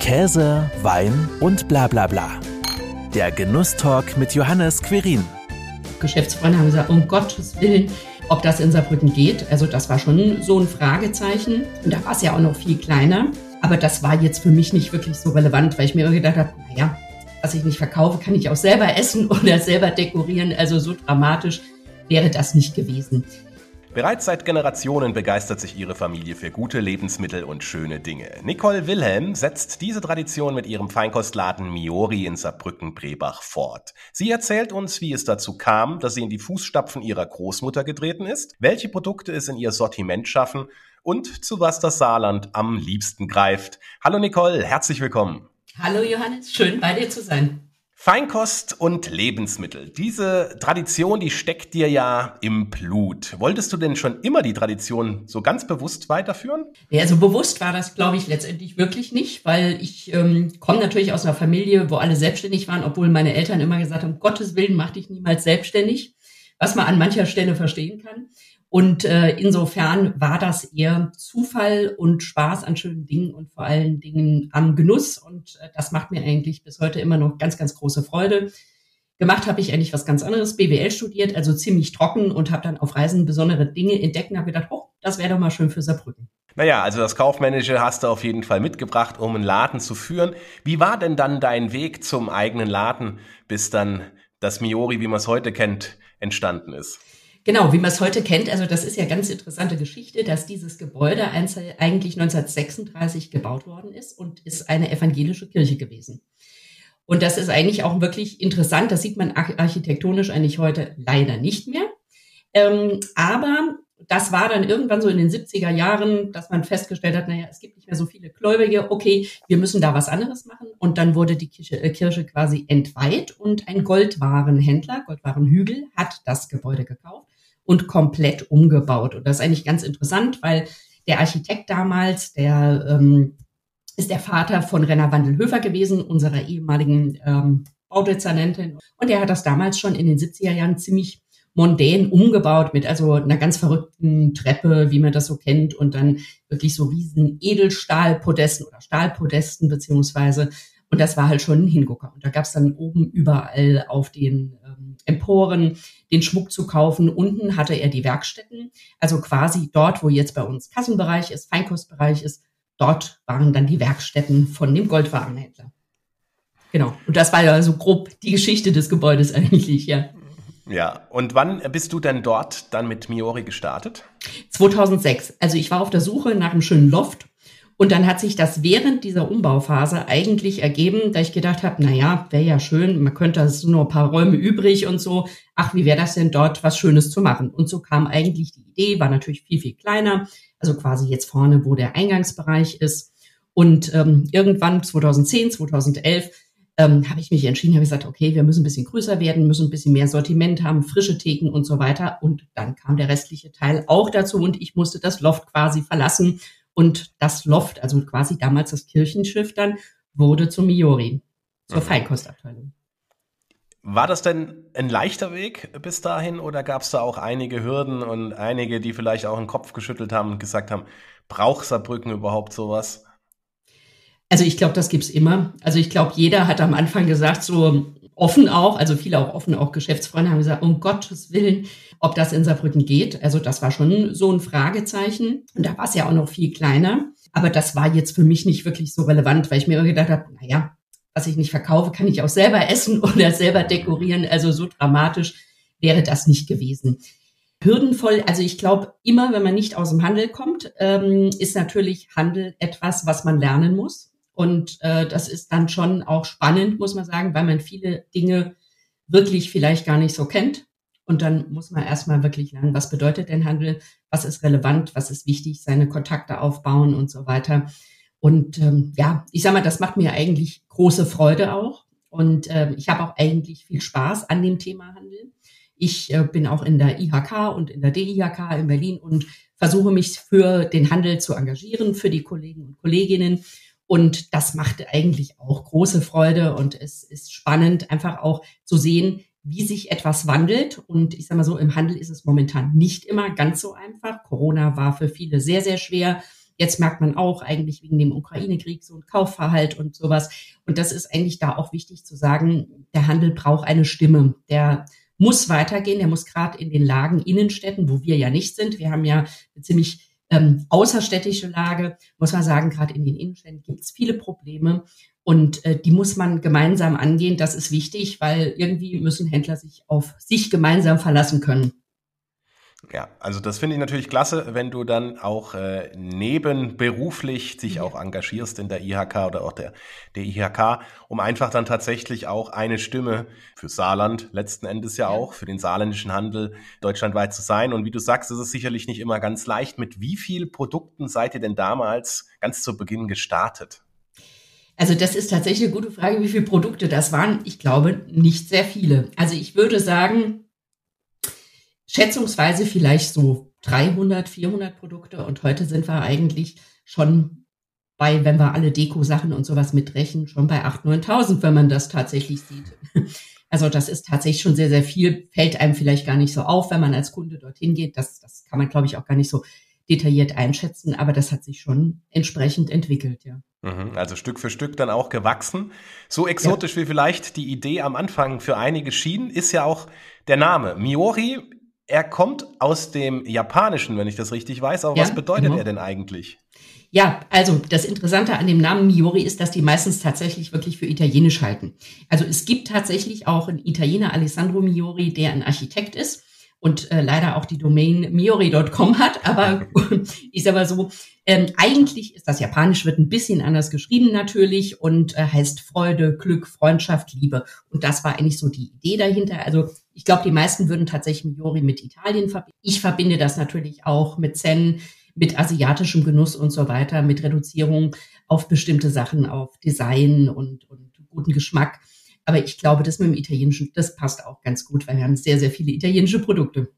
Käse, Wein und bla bla bla. Der Genusstalk mit Johannes Querin. Geschäftsfreunde haben gesagt, um Gottes Willen, ob das in Saarbrücken geht. Also das war schon so ein Fragezeichen. Und da war es ja auch noch viel kleiner. Aber das war jetzt für mich nicht wirklich so relevant, weil ich mir gedacht habe, naja, was ich nicht verkaufe, kann ich auch selber essen oder selber dekorieren. Also so dramatisch wäre das nicht gewesen. Bereits seit Generationen begeistert sich ihre Familie für gute Lebensmittel und schöne Dinge. Nicole Wilhelm setzt diese Tradition mit ihrem Feinkostladen Miori in Saarbrücken-Brebach fort. Sie erzählt uns, wie es dazu kam, dass sie in die Fußstapfen ihrer Großmutter getreten ist, welche Produkte es in ihr Sortiment schaffen und zu was das Saarland am liebsten greift. Hallo Nicole, herzlich willkommen. Hallo Johannes, schön bei dir zu sein. Feinkost und Lebensmittel. Diese Tradition, die steckt dir ja im Blut. Wolltest du denn schon immer die Tradition so ganz bewusst weiterführen? Ja, so bewusst war das, glaube ich, letztendlich wirklich nicht, weil ich ähm, komme natürlich aus einer Familie, wo alle selbstständig waren, obwohl meine Eltern immer gesagt haben, um Gottes Willen, mach dich niemals selbstständig, was man an mancher Stelle verstehen kann. Und äh, insofern war das eher Zufall und Spaß an schönen Dingen und vor allen Dingen am Genuss. Und äh, das macht mir eigentlich bis heute immer noch ganz, ganz große Freude. Gemacht habe ich eigentlich was ganz anderes, BWL studiert, also ziemlich trocken und habe dann auf Reisen besondere Dinge entdeckt und habe gedacht, oh, das wäre doch mal schön für Saarbrücken. Naja, also das Kaufmännische hast du auf jeden Fall mitgebracht, um einen Laden zu führen. Wie war denn dann dein Weg zum eigenen Laden, bis dann das Miori, wie man es heute kennt, entstanden ist? Genau, wie man es heute kennt, also das ist ja ganz interessante Geschichte, dass dieses Gebäude eigentlich 1936 gebaut worden ist und ist eine evangelische Kirche gewesen. Und das ist eigentlich auch wirklich interessant, das sieht man architektonisch eigentlich heute leider nicht mehr. Ähm, aber das war dann irgendwann so in den 70er Jahren, dass man festgestellt hat, naja, es gibt nicht mehr so viele Gläubige, okay, wir müssen da was anderes machen. Und dann wurde die Kirche, äh, Kirche quasi entweiht und ein Goldwarenhändler, Goldwarenhügel, hat das Gebäude gekauft und komplett umgebaut. Und das ist eigentlich ganz interessant, weil der Architekt damals, der ähm, ist der Vater von Renner Wandelhöfer gewesen, unserer ehemaligen ähm, Baudezernentin. Und er hat das damals schon in den 70er Jahren ziemlich mondän umgebaut mit also einer ganz verrückten Treppe, wie man das so kennt, und dann wirklich so riesen Edelstahlpodesten oder Stahlpodesten beziehungsweise. Und das war halt schon ein Hingucker. Und da gab es dann oben überall auf den Emporen den Schmuck zu kaufen. Unten hatte er die Werkstätten, also quasi dort, wo jetzt bei uns Kassenbereich ist, Feinkostbereich ist, dort waren dann die Werkstätten von dem Goldwarenhändler. Genau. Und das war ja so grob die Geschichte des Gebäudes eigentlich, ja. Ja, und wann bist du denn dort dann mit Miori gestartet? 2006. Also ich war auf der Suche nach einem schönen Loft und dann hat sich das während dieser Umbauphase eigentlich ergeben, da ich gedacht habe, na ja, wäre ja schön, man könnte, es nur ein paar Räume übrig und so. Ach, wie wäre das denn dort, was Schönes zu machen? Und so kam eigentlich die Idee, war natürlich viel, viel kleiner, also quasi jetzt vorne, wo der Eingangsbereich ist. Und ähm, irgendwann 2010, 2011 ähm, habe ich mich entschieden, habe gesagt, okay, wir müssen ein bisschen größer werden, müssen ein bisschen mehr Sortiment haben, frische Theken und so weiter. Und dann kam der restliche Teil auch dazu und ich musste das Loft quasi verlassen. Und das Loft, also quasi damals das Kirchenschiff dann, wurde zum Miori, zur mhm. Feinkostabteilung. War das denn ein leichter Weg bis dahin oder gab es da auch einige Hürden und einige, die vielleicht auch den Kopf geschüttelt haben und gesagt haben, braucht Saarbrücken überhaupt sowas? Also ich glaube, das gibt's immer. Also ich glaube, jeder hat am Anfang gesagt, so offen auch, also viele auch offen, auch Geschäftsfreunde haben gesagt, um Gottes Willen, ob das in Saarbrücken geht. Also das war schon so ein Fragezeichen. Und da war es ja auch noch viel kleiner. Aber das war jetzt für mich nicht wirklich so relevant, weil ich mir immer gedacht habe, naja, was ich nicht verkaufe, kann ich auch selber essen oder selber dekorieren. Also so dramatisch wäre das nicht gewesen. Hürdenvoll, also ich glaube, immer wenn man nicht aus dem Handel kommt, ähm, ist natürlich Handel etwas, was man lernen muss. Und äh, das ist dann schon auch spannend, muss man sagen, weil man viele Dinge wirklich vielleicht gar nicht so kennt. Und dann muss man erstmal wirklich lernen, was bedeutet denn Handel, was ist relevant, was ist wichtig, seine Kontakte aufbauen und so weiter. Und ähm, ja, ich sag mal, das macht mir eigentlich große Freude auch. Und äh, ich habe auch eigentlich viel Spaß an dem Thema Handel. Ich äh, bin auch in der IHK und in der DIHK in Berlin und versuche mich für den Handel zu engagieren, für die Kollegen und Kolleginnen und das macht eigentlich auch große Freude und es ist spannend, einfach auch zu sehen, wie sich etwas wandelt. Und ich sage mal so, im Handel ist es momentan nicht immer ganz so einfach. Corona war für viele sehr, sehr schwer. Jetzt merkt man auch eigentlich wegen dem Ukraine-Krieg so ein Kaufverhalt und sowas. Und das ist eigentlich da auch wichtig zu sagen, der Handel braucht eine Stimme. Der muss weitergehen, der muss gerade in den Lagen Innenstädten, wo wir ja nicht sind. Wir haben ja eine ziemlich ähm, außerstädtische Lage, muss man sagen, gerade in den Innenstädten gibt es viele Probleme. Und äh, die muss man gemeinsam angehen. Das ist wichtig, weil irgendwie müssen Händler sich auf sich gemeinsam verlassen können. Ja, also das finde ich natürlich klasse, wenn du dann auch äh, nebenberuflich dich ja. auch engagierst in der IHK oder auch der, der IHK, um einfach dann tatsächlich auch eine Stimme für Saarland letzten Endes ja, ja auch, für den saarländischen Handel deutschlandweit zu sein. Und wie du sagst, ist es sicherlich nicht immer ganz leicht. Mit wie vielen Produkten seid ihr denn damals ganz zu Beginn gestartet? Also das ist tatsächlich eine gute Frage, wie viele Produkte das waren. Ich glaube nicht sehr viele. Also ich würde sagen, schätzungsweise vielleicht so 300, 400 Produkte. Und heute sind wir eigentlich schon bei, wenn wir alle Deko-Sachen und sowas mitrechnen, schon bei 8.000, 9.000, wenn man das tatsächlich sieht. Also das ist tatsächlich schon sehr, sehr viel, fällt einem vielleicht gar nicht so auf, wenn man als Kunde dorthin geht. Das, das kann man, glaube ich, auch gar nicht so detailliert einschätzen, aber das hat sich schon entsprechend entwickelt, ja. Mhm, also Stück für Stück dann auch gewachsen. So exotisch ja. wie vielleicht die Idee am Anfang für einige schien, ist ja auch der Name. Miori er kommt aus dem Japanischen, wenn ich das richtig weiß. Aber ja, was bedeutet genau. er denn eigentlich? Ja, also das Interessante an dem Namen Miori ist, dass die meistens tatsächlich wirklich für Italienisch halten. Also es gibt tatsächlich auch einen Italiener, Alessandro Miori, der ein Architekt ist und äh, leider auch die Domain miori.com hat. Aber ist aber so, ähm, eigentlich ist das Japanisch, wird ein bisschen anders geschrieben natürlich und äh, heißt Freude, Glück, Freundschaft, Liebe. Und das war eigentlich so die Idee dahinter. Also ich glaube, die meisten würden tatsächlich Miori mit Italien verbinden. Ich verbinde das natürlich auch mit Zen, mit asiatischem Genuss und so weiter, mit Reduzierung auf bestimmte Sachen, auf Design und, und guten Geschmack. Aber ich glaube, das mit dem Italienischen, das passt auch ganz gut, weil wir haben sehr, sehr viele italienische Produkte.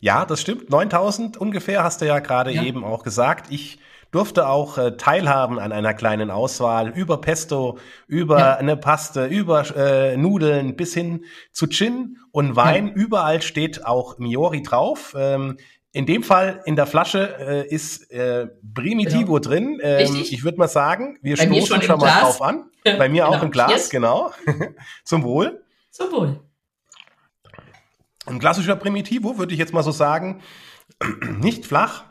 Ja, das stimmt. 9000 ungefähr hast du ja gerade ja. eben auch gesagt. Ich durfte auch äh, teilhaben an einer kleinen Auswahl über Pesto, über ja. eine Paste, über äh, Nudeln bis hin zu Gin und Wein. Ja. Überall steht auch Miori drauf. Ähm, in dem Fall in der Flasche äh, ist äh, Primitivo genau. drin. Ähm, ich würde mal sagen, wir Bei stoßen schon, schon mal drauf an. Bei mir genau. auch im Glas, yes. genau. Zum Wohl. Zum Wohl. Ein klassischer Primitivo würde ich jetzt mal so sagen, nicht flach,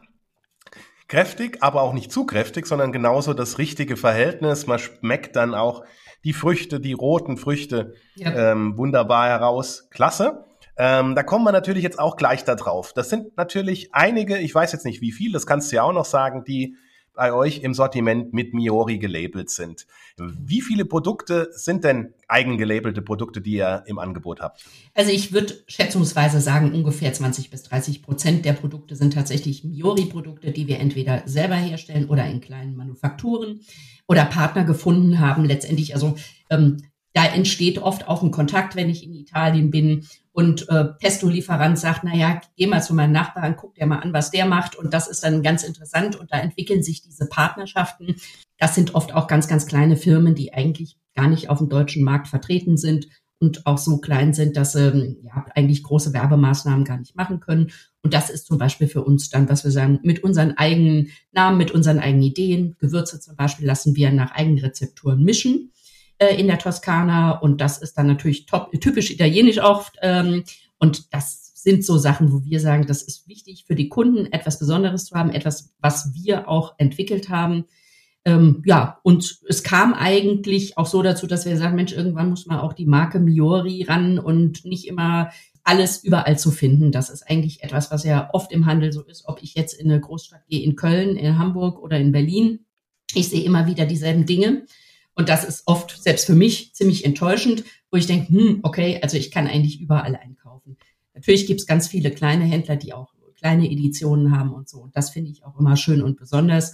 kräftig, aber auch nicht zu kräftig, sondern genauso das richtige Verhältnis. Man schmeckt dann auch die Früchte, die roten Früchte ja. ähm, wunderbar heraus. Klasse. Ähm, da kommen wir natürlich jetzt auch gleich da drauf. Das sind natürlich einige, ich weiß jetzt nicht wie viel, das kannst du ja auch noch sagen, die bei euch im Sortiment mit Miori gelabelt sind. Wie viele Produkte sind denn eigengelabelte Produkte, die ihr im Angebot habt? Also ich würde schätzungsweise sagen, ungefähr 20 bis 30 Prozent der Produkte sind tatsächlich Miori-Produkte, die wir entweder selber herstellen oder in kleinen Manufakturen oder Partner gefunden haben. Letztendlich, also ähm, da entsteht oft auch ein Kontakt, wenn ich in Italien bin und äh, Pesto-Lieferant sagt, na ja, geh mal zu meinem Nachbarn, guck dir mal an, was der macht und das ist dann ganz interessant und da entwickeln sich diese Partnerschaften. Das sind oft auch ganz, ganz kleine Firmen, die eigentlich gar nicht auf dem deutschen Markt vertreten sind und auch so klein sind, dass sie ähm, ja, eigentlich große Werbemaßnahmen gar nicht machen können. Und das ist zum Beispiel für uns dann, was wir sagen, mit unseren eigenen Namen, mit unseren eigenen Ideen. Gewürze zum Beispiel lassen wir nach eigenen Rezepturen mischen äh, in der Toskana und das ist dann natürlich top, typisch italienisch auch. Ähm, und das sind so Sachen, wo wir sagen, das ist wichtig für die Kunden, etwas Besonderes zu haben, etwas, was wir auch entwickelt haben. Ähm, ja, und es kam eigentlich auch so dazu, dass wir sagen, Mensch, irgendwann muss man auch die Marke Miori ran und nicht immer alles überall zu finden. Das ist eigentlich etwas, was ja oft im Handel so ist, ob ich jetzt in eine Großstadt gehe, in Köln, in Hamburg oder in Berlin. Ich sehe immer wieder dieselben Dinge. Und das ist oft selbst für mich ziemlich enttäuschend, wo ich denke, hm, okay, also ich kann eigentlich überall einkaufen. Natürlich gibt es ganz viele kleine Händler, die auch kleine Editionen haben und so. Und das finde ich auch immer schön und besonders.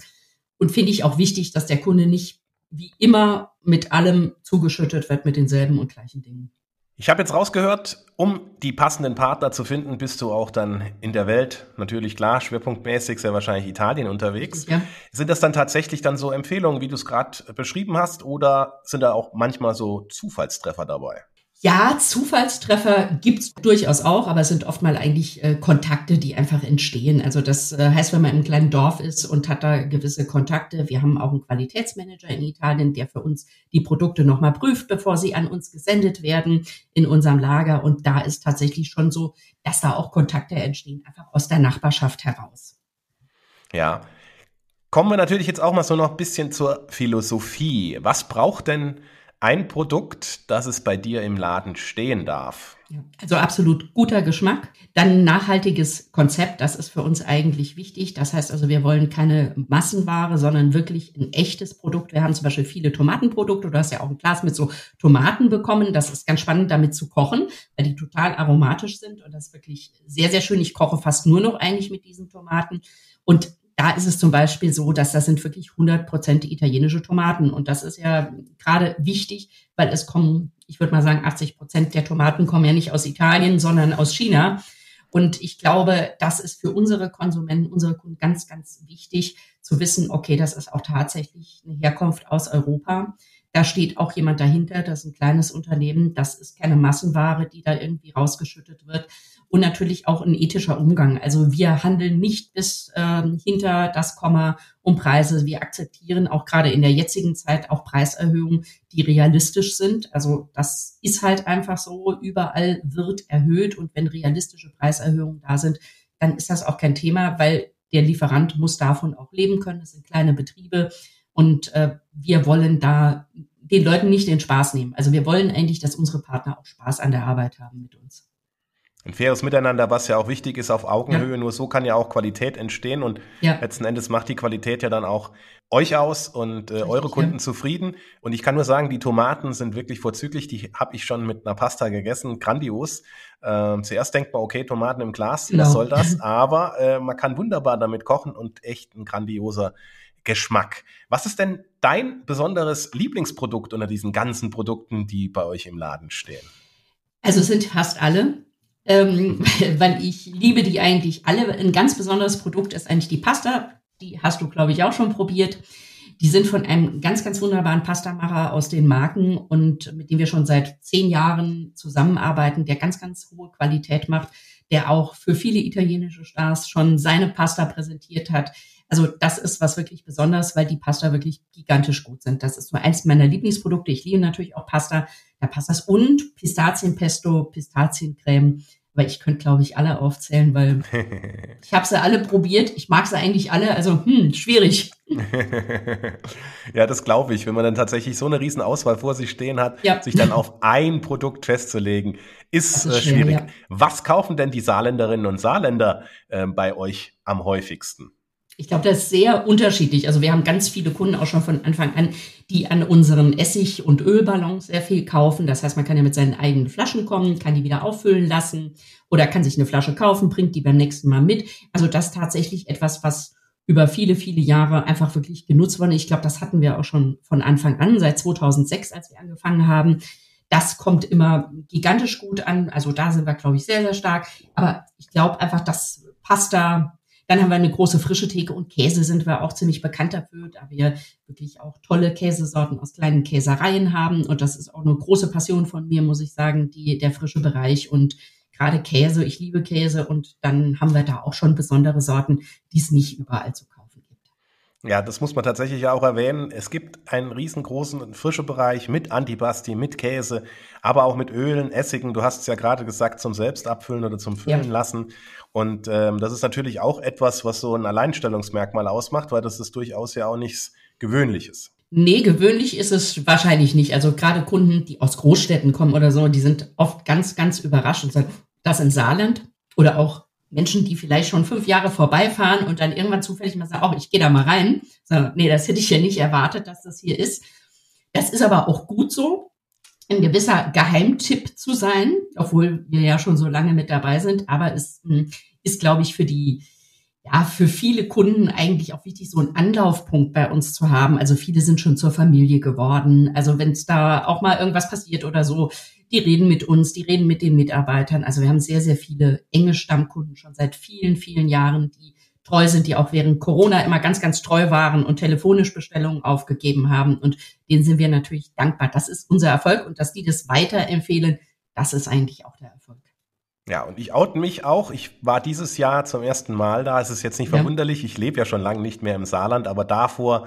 Und finde ich auch wichtig, dass der Kunde nicht wie immer mit allem zugeschüttet wird mit denselben und gleichen Dingen. Ich habe jetzt rausgehört, um die passenden Partner zu finden, bist du auch dann in der Welt, natürlich klar, schwerpunktmäßig sehr wahrscheinlich Italien unterwegs. Ja. Sind das dann tatsächlich dann so Empfehlungen, wie du es gerade beschrieben hast, oder sind da auch manchmal so Zufallstreffer dabei? Ja, Zufallstreffer gibt's durchaus auch, aber es sind oft mal eigentlich äh, Kontakte, die einfach entstehen. Also das äh, heißt, wenn man im kleinen Dorf ist und hat da gewisse Kontakte, wir haben auch einen Qualitätsmanager in Italien, der für uns die Produkte nochmal prüft, bevor sie an uns gesendet werden in unserem Lager. Und da ist tatsächlich schon so, dass da auch Kontakte entstehen, einfach aus der Nachbarschaft heraus. Ja. Kommen wir natürlich jetzt auch mal so noch ein bisschen zur Philosophie. Was braucht denn ein Produkt, das es bei dir im Laden stehen darf. Also absolut guter Geschmack. Dann nachhaltiges Konzept, das ist für uns eigentlich wichtig. Das heißt also, wir wollen keine Massenware, sondern wirklich ein echtes Produkt. Wir haben zum Beispiel viele Tomatenprodukte. Du hast ja auch ein Glas mit so Tomaten bekommen. Das ist ganz spannend, damit zu kochen, weil die total aromatisch sind und das wirklich sehr, sehr schön. Ich koche fast nur noch eigentlich mit diesen Tomaten. Und da ist es zum Beispiel so, dass das sind wirklich 100 Prozent italienische Tomaten. Und das ist ja gerade wichtig, weil es kommen, ich würde mal sagen, 80 Prozent der Tomaten kommen ja nicht aus Italien, sondern aus China. Und ich glaube, das ist für unsere Konsumenten, unsere Kunden ganz, ganz wichtig zu wissen, okay, das ist auch tatsächlich eine Herkunft aus Europa. Da steht auch jemand dahinter, das ist ein kleines Unternehmen, das ist keine Massenware, die da irgendwie rausgeschüttet wird, und natürlich auch ein ethischer Umgang. Also wir handeln nicht bis ähm, hinter das Komma um Preise. Wir akzeptieren auch gerade in der jetzigen Zeit auch Preiserhöhungen, die realistisch sind. Also das ist halt einfach so. Überall wird erhöht und wenn realistische Preiserhöhungen da sind, dann ist das auch kein Thema, weil der Lieferant muss davon auch leben können. Das sind kleine Betriebe und äh, wir wollen da den Leuten nicht den Spaß nehmen. Also wir wollen eigentlich, dass unsere Partner auch Spaß an der Arbeit haben mit uns. Ein faires Miteinander, was ja auch wichtig ist auf Augenhöhe. Ja. Nur so kann ja auch Qualität entstehen und ja. letzten Endes macht die Qualität ja dann auch euch aus und äh, eure Kunden ja. zufrieden. Und ich kann nur sagen, die Tomaten sind wirklich vorzüglich. Die habe ich schon mit einer Pasta gegessen, grandios. Ähm, zuerst denkt man, okay, Tomaten im Glas, genau. was soll das? Aber äh, man kann wunderbar damit kochen und echt ein grandioser Geschmack. Was ist denn dein besonderes Lieblingsprodukt unter diesen ganzen Produkten, die bei euch im Laden stehen? Also es sind fast alle ähm, weil ich liebe die eigentlich alle. Ein ganz besonderes Produkt ist eigentlich die Pasta. Die hast du, glaube ich, auch schon probiert. Die sind von einem ganz, ganz wunderbaren Pastamacher aus den Marken und mit dem wir schon seit zehn Jahren zusammenarbeiten, der ganz, ganz hohe Qualität macht, der auch für viele italienische Stars schon seine Pasta präsentiert hat. Also das ist was wirklich besonders, weil die Pasta wirklich gigantisch gut sind. Das ist so eins meiner Lieblingsprodukte. Ich liebe natürlich auch Pasta. Da passt das und Pistazienpesto, Pistaziencreme. Aber ich könnte, glaube ich, alle aufzählen, weil ich habe sie alle probiert. Ich mag sie eigentlich alle. Also, hm, schwierig. ja, das glaube ich. Wenn man dann tatsächlich so eine riesen Auswahl vor sich stehen hat, ja. sich dann auf ein Produkt festzulegen, ist, ist äh, schwierig. Ja. Was kaufen denn die Saarländerinnen und Saarländer äh, bei euch am häufigsten? Ich glaube, das ist sehr unterschiedlich. Also wir haben ganz viele Kunden auch schon von Anfang an, die an unseren Essig- und Ölballons sehr viel kaufen. Das heißt, man kann ja mit seinen eigenen Flaschen kommen, kann die wieder auffüllen lassen oder kann sich eine Flasche kaufen, bringt die beim nächsten Mal mit. Also das ist tatsächlich etwas, was über viele, viele Jahre einfach wirklich genutzt wurde. Ich glaube, das hatten wir auch schon von Anfang an, seit 2006, als wir angefangen haben. Das kommt immer gigantisch gut an. Also da sind wir, glaube ich, sehr, sehr stark. Aber ich glaube einfach, dass Pasta, dann haben wir eine große frische Theke und Käse sind wir auch ziemlich bekannt dafür, da wir wirklich auch tolle Käsesorten aus kleinen Käsereien haben. Und das ist auch eine große Passion von mir, muss ich sagen, die, der frische Bereich und gerade Käse. Ich liebe Käse und dann haben wir da auch schon besondere Sorten, die es nicht überall zu kaufen. Ja, das muss man tatsächlich auch erwähnen. Es gibt einen riesengroßen frische Bereich mit Antipasti, mit Käse, aber auch mit Ölen, Essigen. Du hast es ja gerade gesagt, zum Selbstabfüllen oder zum Füllen ja. lassen. Und ähm, das ist natürlich auch etwas, was so ein Alleinstellungsmerkmal ausmacht, weil das ist durchaus ja auch nichts Gewöhnliches. Nee, gewöhnlich ist es wahrscheinlich nicht. Also gerade Kunden, die aus Großstädten kommen oder so, die sind oft ganz, ganz überrascht und sagen, das in Saarland oder auch Menschen, die vielleicht schon fünf Jahre vorbeifahren und dann irgendwann zufällig mal sagen, oh, ich gehe da mal rein. So, nee, das hätte ich ja nicht erwartet, dass das hier ist. Das ist aber auch gut so, ein gewisser Geheimtipp zu sein, obwohl wir ja schon so lange mit dabei sind. Aber es hm, ist, glaube ich, für die, ja, für viele Kunden eigentlich auch wichtig, so einen Anlaufpunkt bei uns zu haben. Also viele sind schon zur Familie geworden. Also wenn es da auch mal irgendwas passiert oder so, die reden mit uns, die reden mit den Mitarbeitern. Also wir haben sehr, sehr viele enge Stammkunden schon seit vielen, vielen Jahren, die treu sind, die auch während Corona immer ganz, ganz treu waren und telefonisch Bestellungen aufgegeben haben. Und denen sind wir natürlich dankbar. Das ist unser Erfolg und dass die das weiterempfehlen, das ist eigentlich auch der. Ja, und ich oute mich auch. Ich war dieses Jahr zum ersten Mal da. Es ist jetzt nicht ja. verwunderlich. Ich lebe ja schon lange nicht mehr im Saarland, aber davor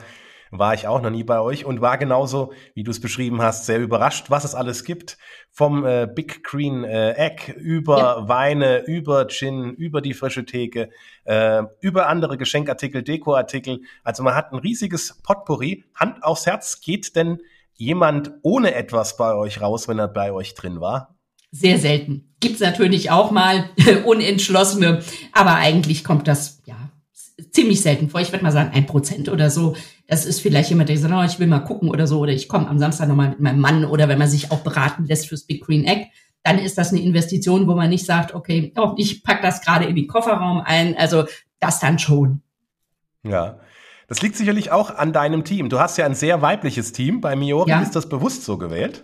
war ich auch noch nie bei euch und war genauso, wie du es beschrieben hast, sehr überrascht, was es alles gibt. Vom äh, Big Green äh, Egg über ja. Weine, über Gin, über die frische Theke, äh, über andere Geschenkartikel, Dekoartikel. Also man hat ein riesiges Potpourri. Hand aufs Herz, geht denn jemand ohne etwas bei euch raus, wenn er bei euch drin war? Sehr selten. Gibt's natürlich auch mal Unentschlossene, aber eigentlich kommt das ja ziemlich selten vor. Ich würde mal sagen, ein Prozent oder so. Das ist vielleicht jemand, der sagt, oh, ich will mal gucken oder so, oder ich komme am Samstag nochmal mit meinem Mann oder wenn man sich auch beraten lässt fürs Big Green Egg, dann ist das eine Investition, wo man nicht sagt, okay, oh, ich pack das gerade in den Kofferraum ein. Also das dann schon. Ja. Das liegt sicherlich auch an deinem Team. Du hast ja ein sehr weibliches Team. Bei Miori ja. ist das bewusst so gewählt?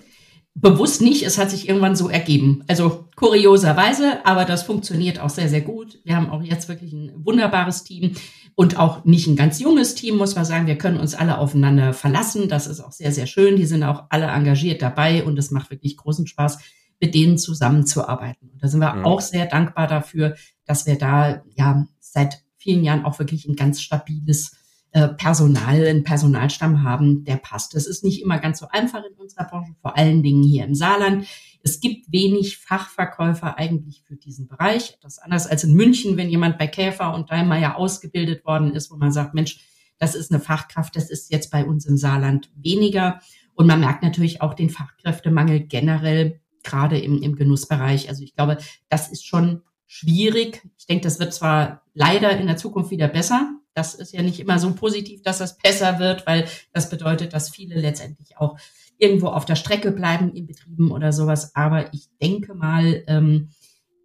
Bewusst nicht, es hat sich irgendwann so ergeben. Also kurioserweise, aber das funktioniert auch sehr, sehr gut. Wir haben auch jetzt wirklich ein wunderbares Team und auch nicht ein ganz junges Team, muss man sagen. Wir können uns alle aufeinander verlassen. Das ist auch sehr, sehr schön. Die sind auch alle engagiert dabei und es macht wirklich großen Spaß, mit denen zusammenzuarbeiten. Und da sind wir mhm. auch sehr dankbar dafür, dass wir da ja seit vielen Jahren auch wirklich ein ganz stabiles Personal, einen Personalstamm haben, der passt. Das ist nicht immer ganz so einfach in unserer Branche, vor allen Dingen hier im Saarland. Es gibt wenig Fachverkäufer eigentlich für diesen Bereich. Ist anders als in München, wenn jemand bei Käfer und Daimler ausgebildet worden ist, wo man sagt, Mensch, das ist eine Fachkraft, das ist jetzt bei uns im Saarland weniger. Und man merkt natürlich auch den Fachkräftemangel generell, gerade im, im Genussbereich. Also ich glaube, das ist schon schwierig. Ich denke, das wird zwar leider in der Zukunft wieder besser, das ist ja nicht immer so positiv, dass das besser wird, weil das bedeutet, dass viele letztendlich auch irgendwo auf der Strecke bleiben in Betrieben oder sowas. Aber ich denke mal, ähm,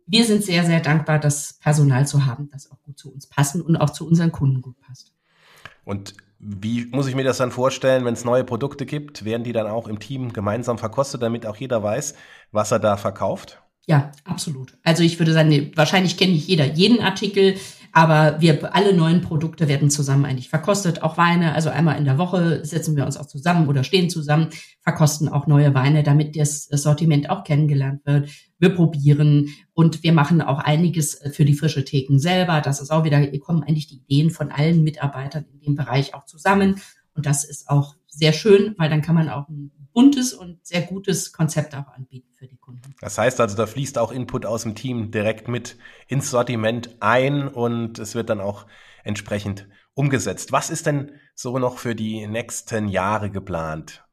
wir sind sehr, sehr dankbar, das Personal zu haben, das auch gut zu uns passen und auch zu unseren Kunden gut passt. Und wie muss ich mir das dann vorstellen, wenn es neue Produkte gibt? Werden die dann auch im Team gemeinsam verkostet, damit auch jeder weiß, was er da verkauft? Ja, absolut. Also ich würde sagen, wahrscheinlich kennt nicht jeder jeden Artikel. Aber wir alle neuen Produkte werden zusammen eigentlich verkostet, auch Weine. Also einmal in der Woche setzen wir uns auch zusammen oder stehen zusammen, verkosten auch neue Weine, damit das Sortiment auch kennengelernt wird. Wir probieren und wir machen auch einiges für die frische Theken selber. Das ist auch wieder, hier kommen eigentlich die Ideen von allen Mitarbeitern in dem Bereich auch zusammen. Und das ist auch sehr schön, weil dann kann man auch ein buntes und sehr gutes Konzept auch anbieten für die Kunden. Das heißt also, da fließt auch Input aus dem Team direkt mit ins Sortiment ein und es wird dann auch entsprechend umgesetzt. Was ist denn so noch für die nächsten Jahre geplant?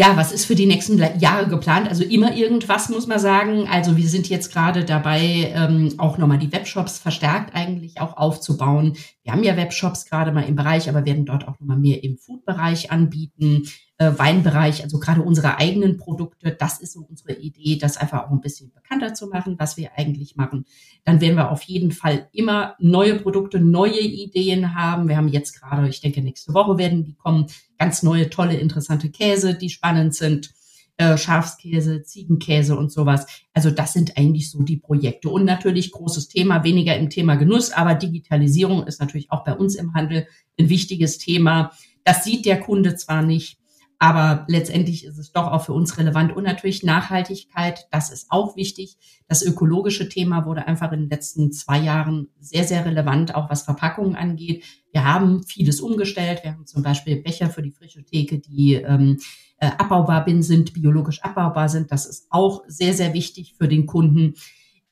Ja, was ist für die nächsten Jahre geplant? Also immer irgendwas, muss man sagen. Also wir sind jetzt gerade dabei, ähm, auch nochmal die Webshops verstärkt eigentlich auch aufzubauen. Wir haben ja Webshops gerade mal im Bereich, aber werden dort auch nochmal mehr im Food-Bereich anbieten, äh, Weinbereich, also gerade unsere eigenen Produkte. Das ist so unsere Idee, das einfach auch ein bisschen bekannter zu machen, was wir eigentlich machen. Dann werden wir auf jeden Fall immer neue Produkte, neue Ideen haben. Wir haben jetzt gerade, ich denke, nächste Woche werden die kommen, ganz neue, tolle, interessante Käse, die spannend sind. Äh, Schafskäse, Ziegenkäse und sowas. Also das sind eigentlich so die Projekte. Und natürlich großes Thema, weniger im Thema Genuss, aber Digitalisierung ist natürlich auch bei uns im Handel ein wichtiges Thema. Das sieht der Kunde zwar nicht, aber letztendlich ist es doch auch für uns relevant. Und natürlich Nachhaltigkeit, das ist auch wichtig. Das ökologische Thema wurde einfach in den letzten zwei Jahren sehr, sehr relevant, auch was Verpackungen angeht. Wir haben vieles umgestellt. Wir haben zum Beispiel Becher für die frische Theke, die ähm, äh, abbaubar sind, biologisch abbaubar sind. Das ist auch sehr, sehr wichtig für den Kunden.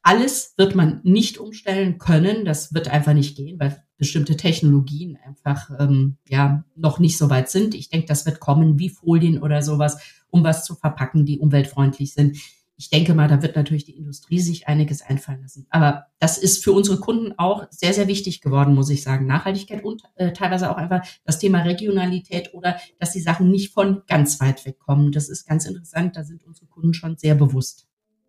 Alles wird man nicht umstellen können. Das wird einfach nicht gehen, weil bestimmte Technologien einfach ähm, ja noch nicht so weit sind. Ich denke, das wird kommen wie Folien oder sowas, um was zu verpacken, die umweltfreundlich sind ich denke mal, da wird natürlich die Industrie sich einiges einfallen lassen. Aber das ist für unsere Kunden auch sehr, sehr wichtig geworden, muss ich sagen. Nachhaltigkeit und äh, teilweise auch einfach das Thema Regionalität oder dass die Sachen nicht von ganz weit weg kommen. Das ist ganz interessant. Da sind unsere Kunden schon sehr bewusst.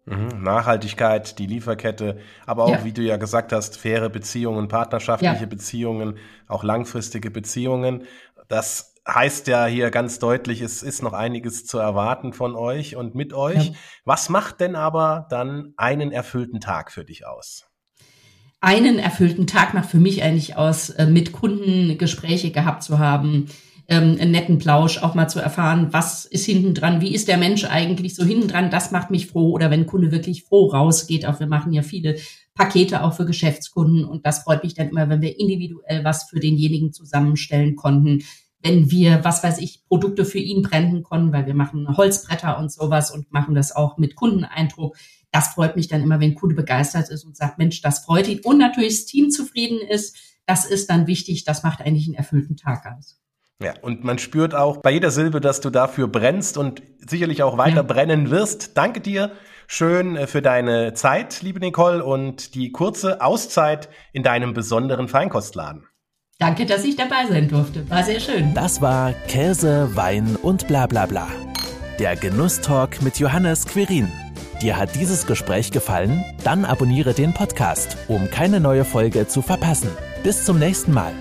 Mhm. Nachhaltigkeit, die Lieferkette, aber auch, ja. wie du ja gesagt hast, faire Beziehungen, partnerschaftliche ja. Beziehungen, auch langfristige Beziehungen. Das heißt ja hier ganz deutlich, es ist noch einiges zu erwarten von euch und mit euch. Ja. Was macht denn aber dann einen erfüllten Tag für dich aus? Einen erfüllten Tag macht für mich eigentlich aus, äh, mit Kunden Gespräche gehabt zu haben, ähm, einen netten Plausch, auch mal zu erfahren, was ist hinten dran, wie ist der Mensch eigentlich so hinten dran, das macht mich froh. Oder wenn Kunde wirklich froh rausgeht, auch wir machen ja viele Pakete auch für Geschäftskunden und das freut mich dann immer, wenn wir individuell was für denjenigen zusammenstellen konnten. Wenn wir, was weiß ich, Produkte für ihn brennen konnten, weil wir machen Holzbretter und sowas und machen das auch mit Kundeneindruck. Das freut mich dann immer, wenn Kunde begeistert ist und sagt, Mensch, das freut ihn und natürlich das Team zufrieden ist. Das ist dann wichtig. Das macht eigentlich einen erfüllten Tag aus. Ja, und man spürt auch bei jeder Silbe, dass du dafür brennst und sicherlich auch weiter ja. brennen wirst. Danke dir schön äh, für deine Zeit, liebe Nicole, und die kurze Auszeit in deinem besonderen Feinkostladen. Danke, dass ich dabei sein durfte. War sehr schön. Das war Käse, Wein und bla bla bla. Der Genusstalk mit Johannes Quirin. Dir hat dieses Gespräch gefallen? Dann abonniere den Podcast, um keine neue Folge zu verpassen. Bis zum nächsten Mal.